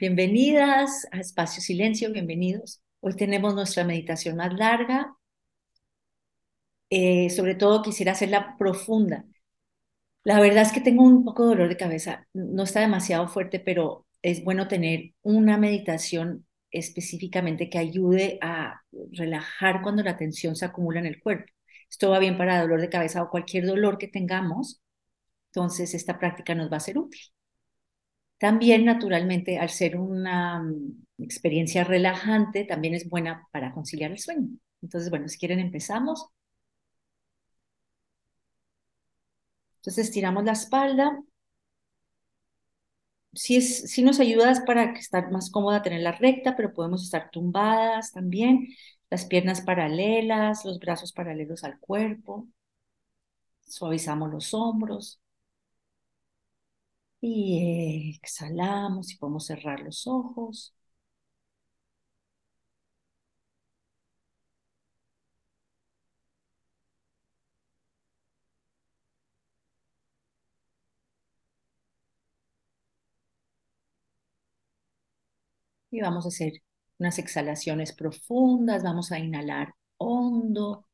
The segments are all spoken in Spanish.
Bienvenidas a Espacio Silencio, bienvenidos. Hoy tenemos nuestra meditación más larga. Eh, sobre todo quisiera hacerla profunda. La verdad es que tengo un poco de dolor de cabeza. No está demasiado fuerte, pero es bueno tener una meditación específicamente que ayude a relajar cuando la tensión se acumula en el cuerpo. Esto va bien para dolor de cabeza o cualquier dolor que tengamos. Entonces, esta práctica nos va a ser útil. También, naturalmente, al ser una mm, experiencia relajante, también es buena para conciliar el sueño. Entonces, bueno, si quieren, empezamos. Entonces, estiramos la espalda. Si, es, si nos ayudas para que estar más cómoda tenerla recta, pero podemos estar tumbadas también. Las piernas paralelas, los brazos paralelos al cuerpo. Suavizamos los hombros. Y exhalamos y podemos cerrar los ojos. Y vamos a hacer unas exhalaciones profundas, vamos a inhalar hondo,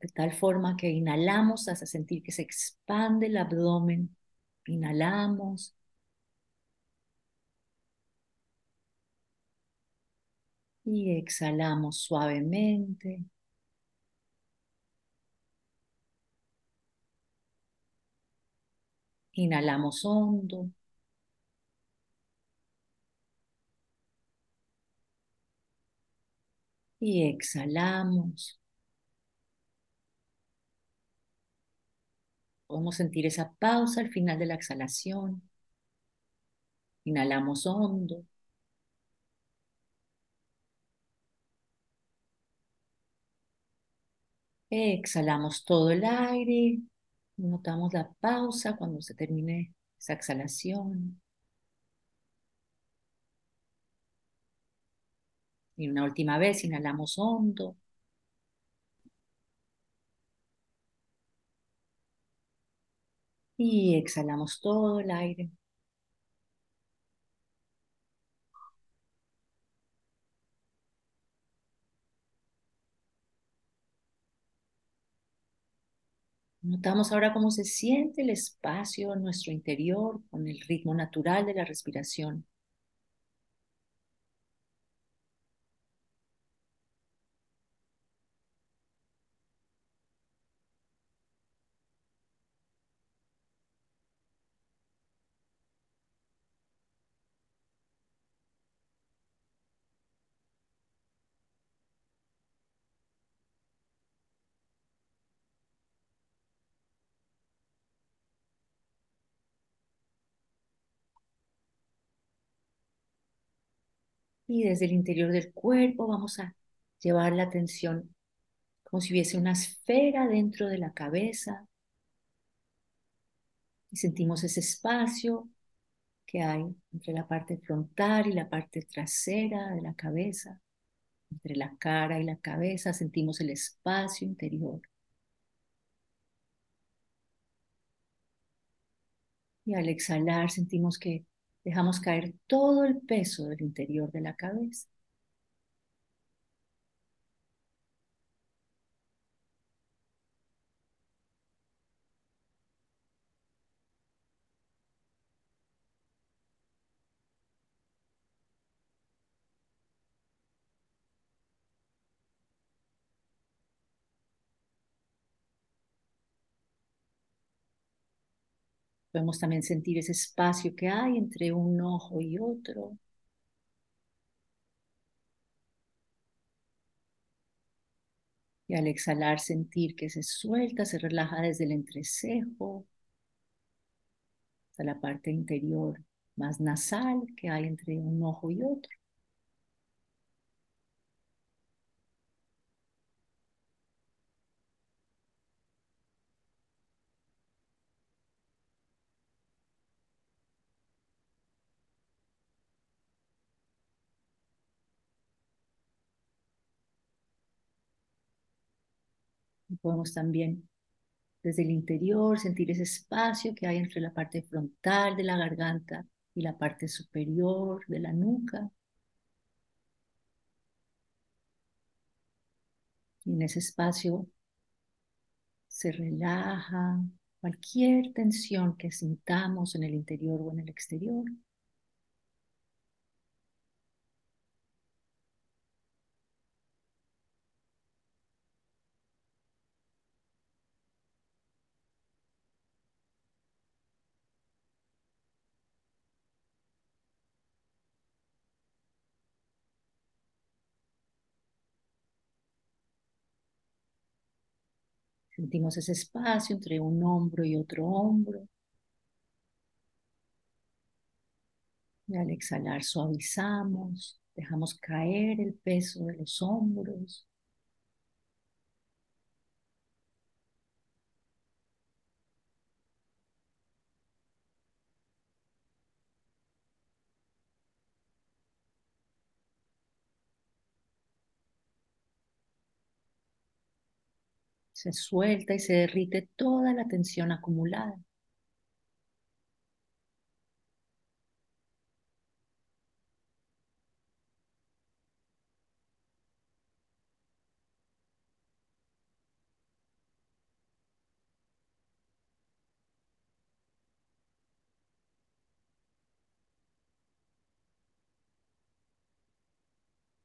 de tal forma que inhalamos hasta sentir que se expande el abdomen Inhalamos. Y exhalamos suavemente. Inhalamos hondo. Y exhalamos. Podemos sentir esa pausa al final de la exhalación. Inhalamos hondo. Exhalamos todo el aire. Notamos la pausa cuando se termine esa exhalación. Y una última vez, inhalamos hondo. Y exhalamos todo el aire. Notamos ahora cómo se siente el espacio en nuestro interior con el ritmo natural de la respiración. Y desde el interior del cuerpo vamos a llevar la atención como si hubiese una esfera dentro de la cabeza. Y sentimos ese espacio que hay entre la parte frontal y la parte trasera de la cabeza, entre la cara y la cabeza, sentimos el espacio interior. Y al exhalar sentimos que Dejamos caer todo el peso del interior de la cabeza. Podemos también sentir ese espacio que hay entre un ojo y otro. Y al exhalar sentir que se suelta, se relaja desde el entrecejo hasta la parte interior más nasal que hay entre un ojo y otro. Podemos también desde el interior sentir ese espacio que hay entre la parte frontal de la garganta y la parte superior de la nuca. Y en ese espacio se relaja cualquier tensión que sintamos en el interior o en el exterior. Sentimos ese espacio entre un hombro y otro hombro. Y al exhalar suavizamos, dejamos caer el peso de los hombros. Se suelta y se derrite toda la tensión acumulada.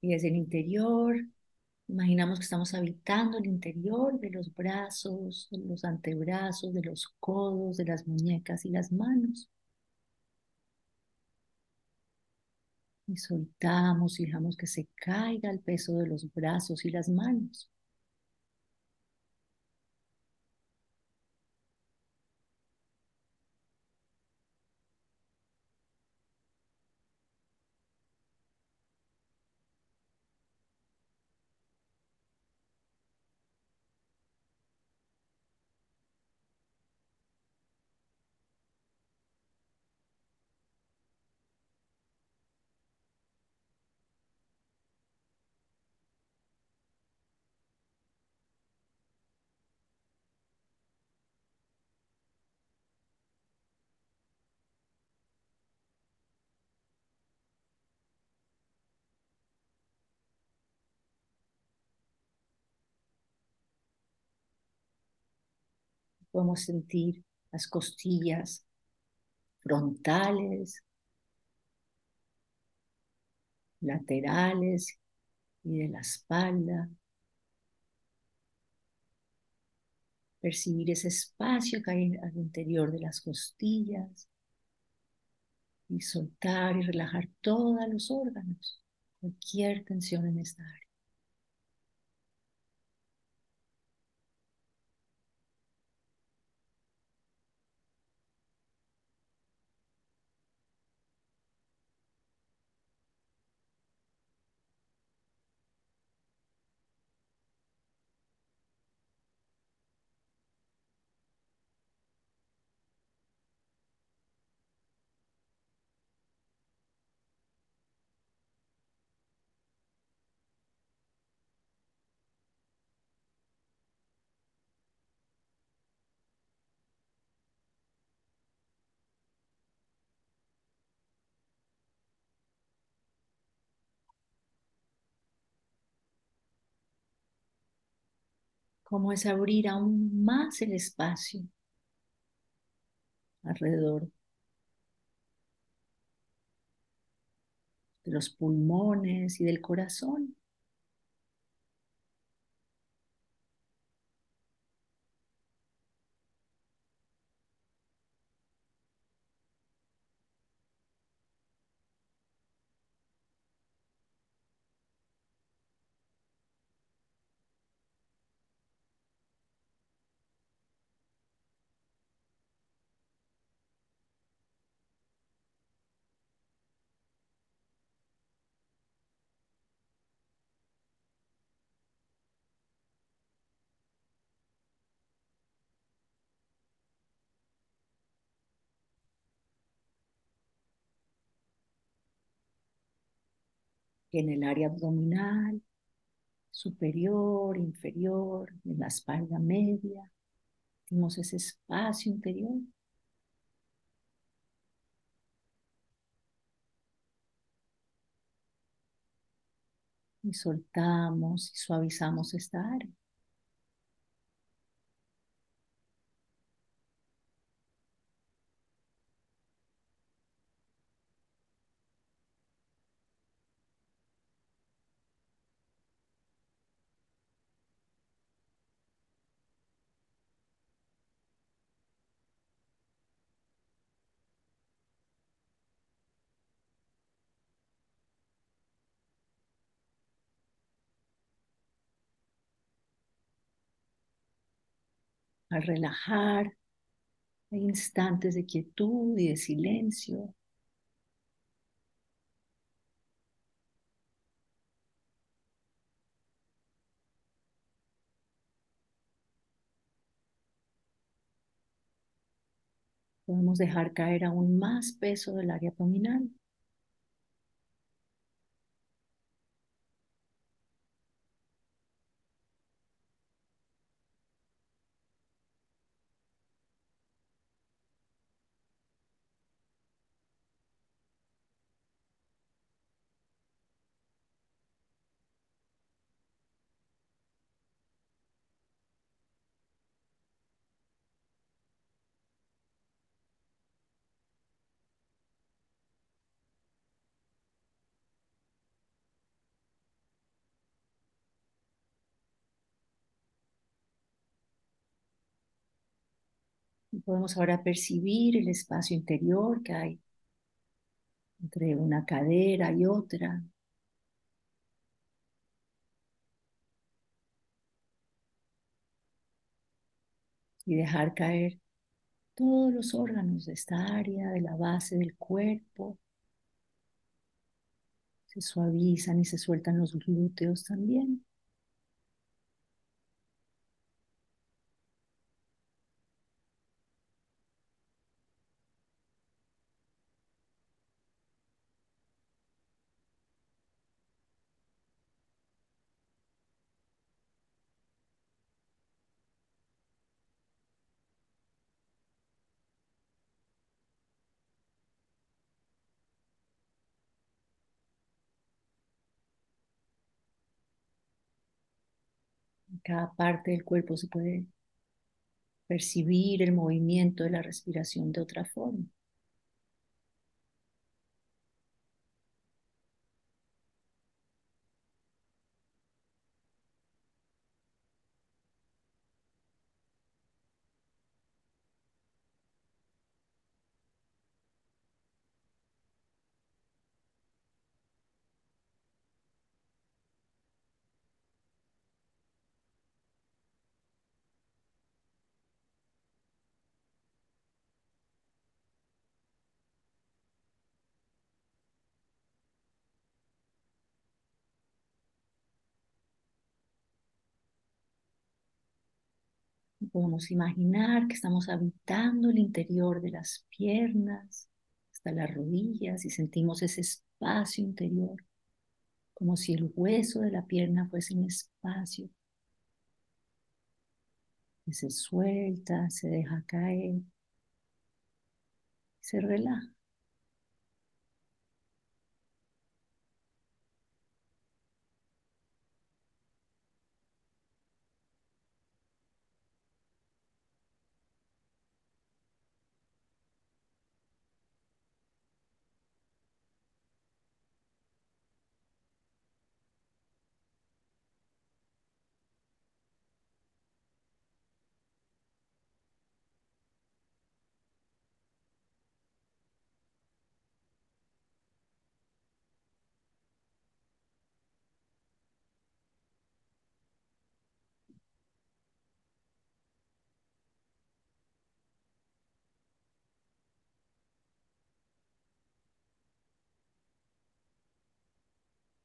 Y desde el interior Imaginamos que estamos habitando el interior de los brazos, los antebrazos, de los codos, de las muñecas y las manos. Y soltamos y dejamos que se caiga el peso de los brazos y las manos. Podemos sentir las costillas frontales, laterales y de la espalda. Percibir ese espacio que hay al interior de las costillas y soltar y relajar todos los órganos, cualquier tensión en esta área. Como es abrir aún más el espacio alrededor de los pulmones y del corazón. en el área abdominal, superior, inferior, en la espalda media. Sentimos ese espacio interior. Y soltamos y suavizamos esta área. Al relajar, hay instantes de quietud y de silencio. Podemos dejar caer aún más peso del área abdominal. Podemos ahora percibir el espacio interior que hay entre una cadera y otra. Y dejar caer todos los órganos de esta área, de la base del cuerpo. Se suavizan y se sueltan los glúteos también. Cada parte del cuerpo se puede percibir el movimiento de la respiración de otra forma. Podemos imaginar que estamos habitando el interior de las piernas hasta las rodillas y sentimos ese espacio interior, como si el hueso de la pierna fuese un espacio que se suelta, se deja caer, se relaja.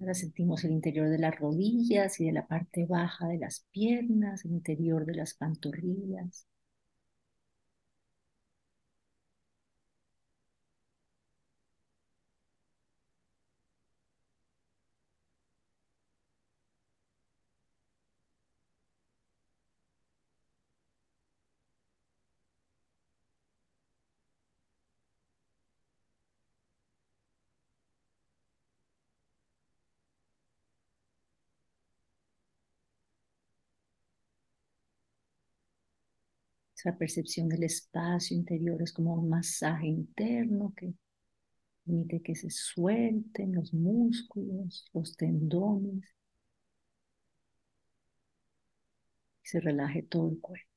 Ahora sentimos el interior de las rodillas y de la parte baja de las piernas, el interior de las pantorrillas. Esa percepción del espacio interior es como un masaje interno que permite que se suelten los músculos, los tendones, y se relaje todo el cuerpo.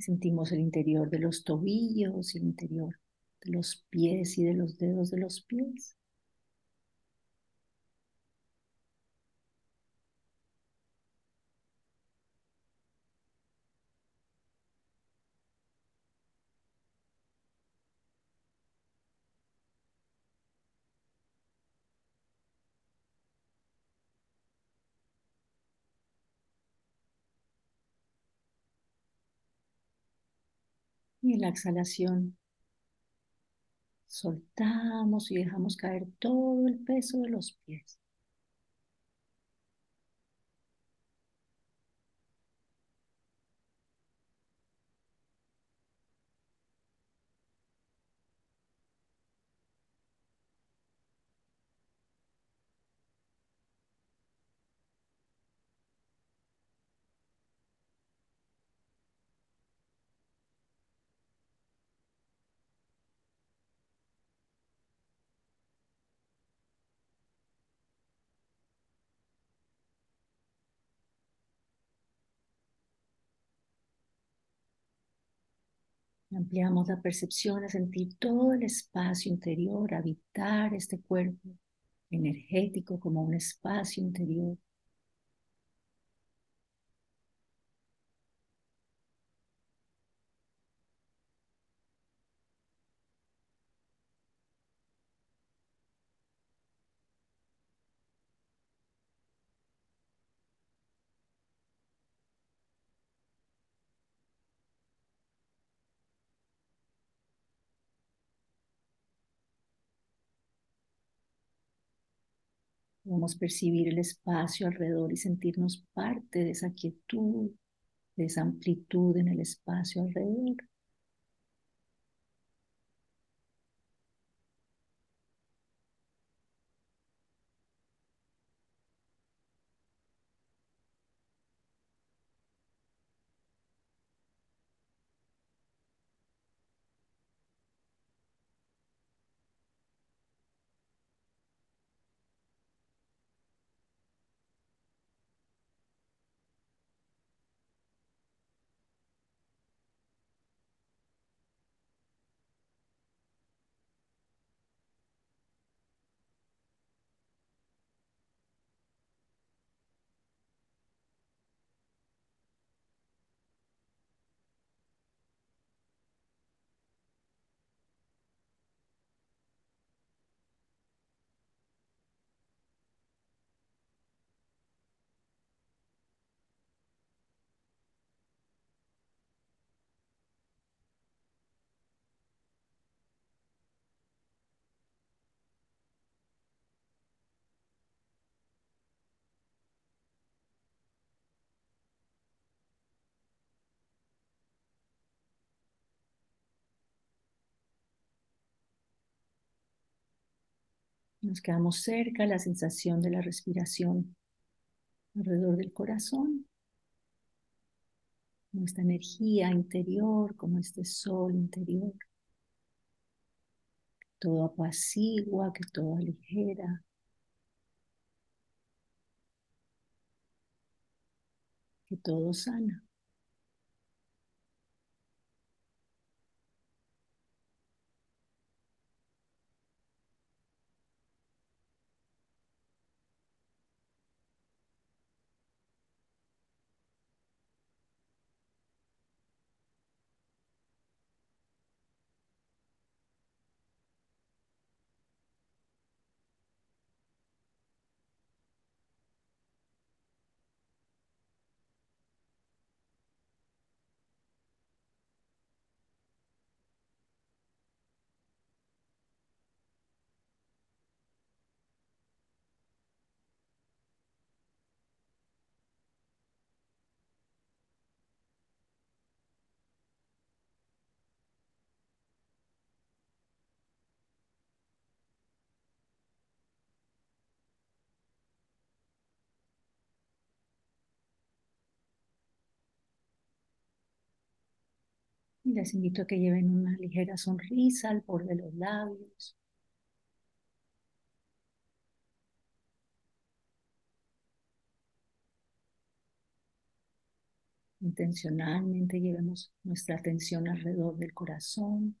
Sentimos el interior de los tobillos, el interior de los pies y de los dedos de los pies. Y la exhalación soltamos y dejamos caer todo el peso de los pies. Ampliamos la percepción a sentir todo el espacio interior, habitar este cuerpo energético como un espacio interior. Podemos percibir el espacio alrededor y sentirnos parte de esa quietud, de esa amplitud en el espacio alrededor. Nos quedamos cerca, la sensación de la respiración alrededor del corazón, esta energía interior, como este sol interior, que todo apacigua, que todo aligera. Que todo sana. Les invito a que lleven una ligera sonrisa al borde de los labios. Intencionalmente llevemos nuestra atención alrededor del corazón.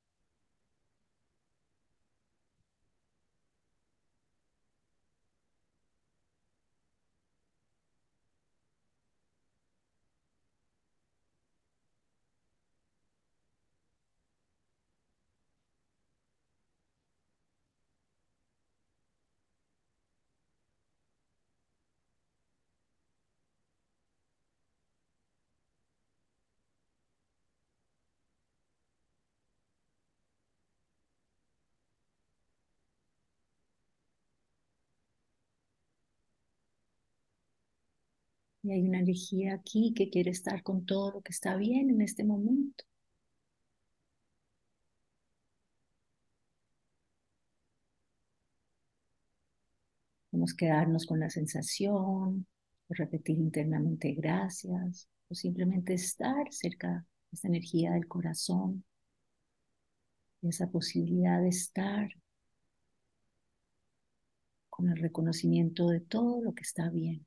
Y hay una energía aquí que quiere estar con todo lo que está bien en este momento. Podemos quedarnos con la sensación, o repetir internamente gracias, o simplemente estar cerca de esta energía del corazón, y esa posibilidad de estar con el reconocimiento de todo lo que está bien.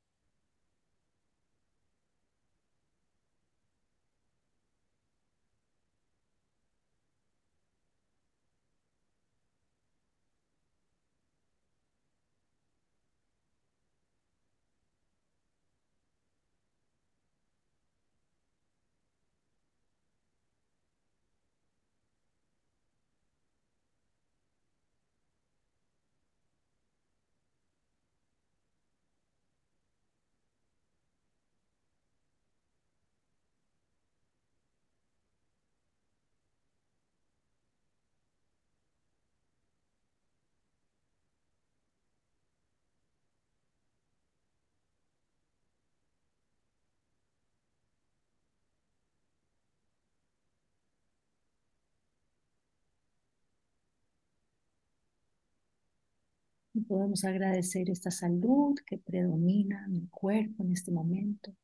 Y podemos agradecer esta salud que predomina en el cuerpo en este momento.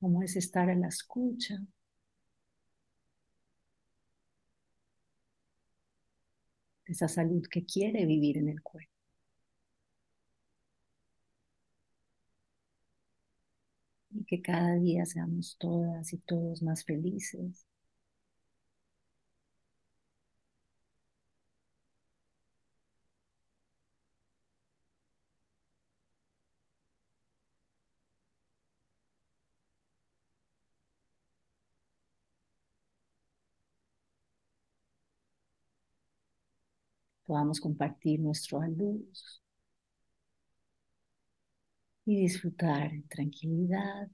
Cómo es estar a la escucha. esa salud que quiere vivir en el cuerpo. Y que cada día seamos todas y todos más felices. Podamos compartir nuestro luz y disfrutar en tranquilidad.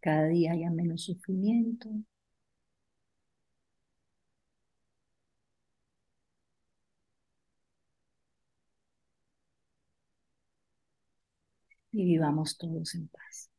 cada día haya menos sufrimiento. Y vivamos todos en paz.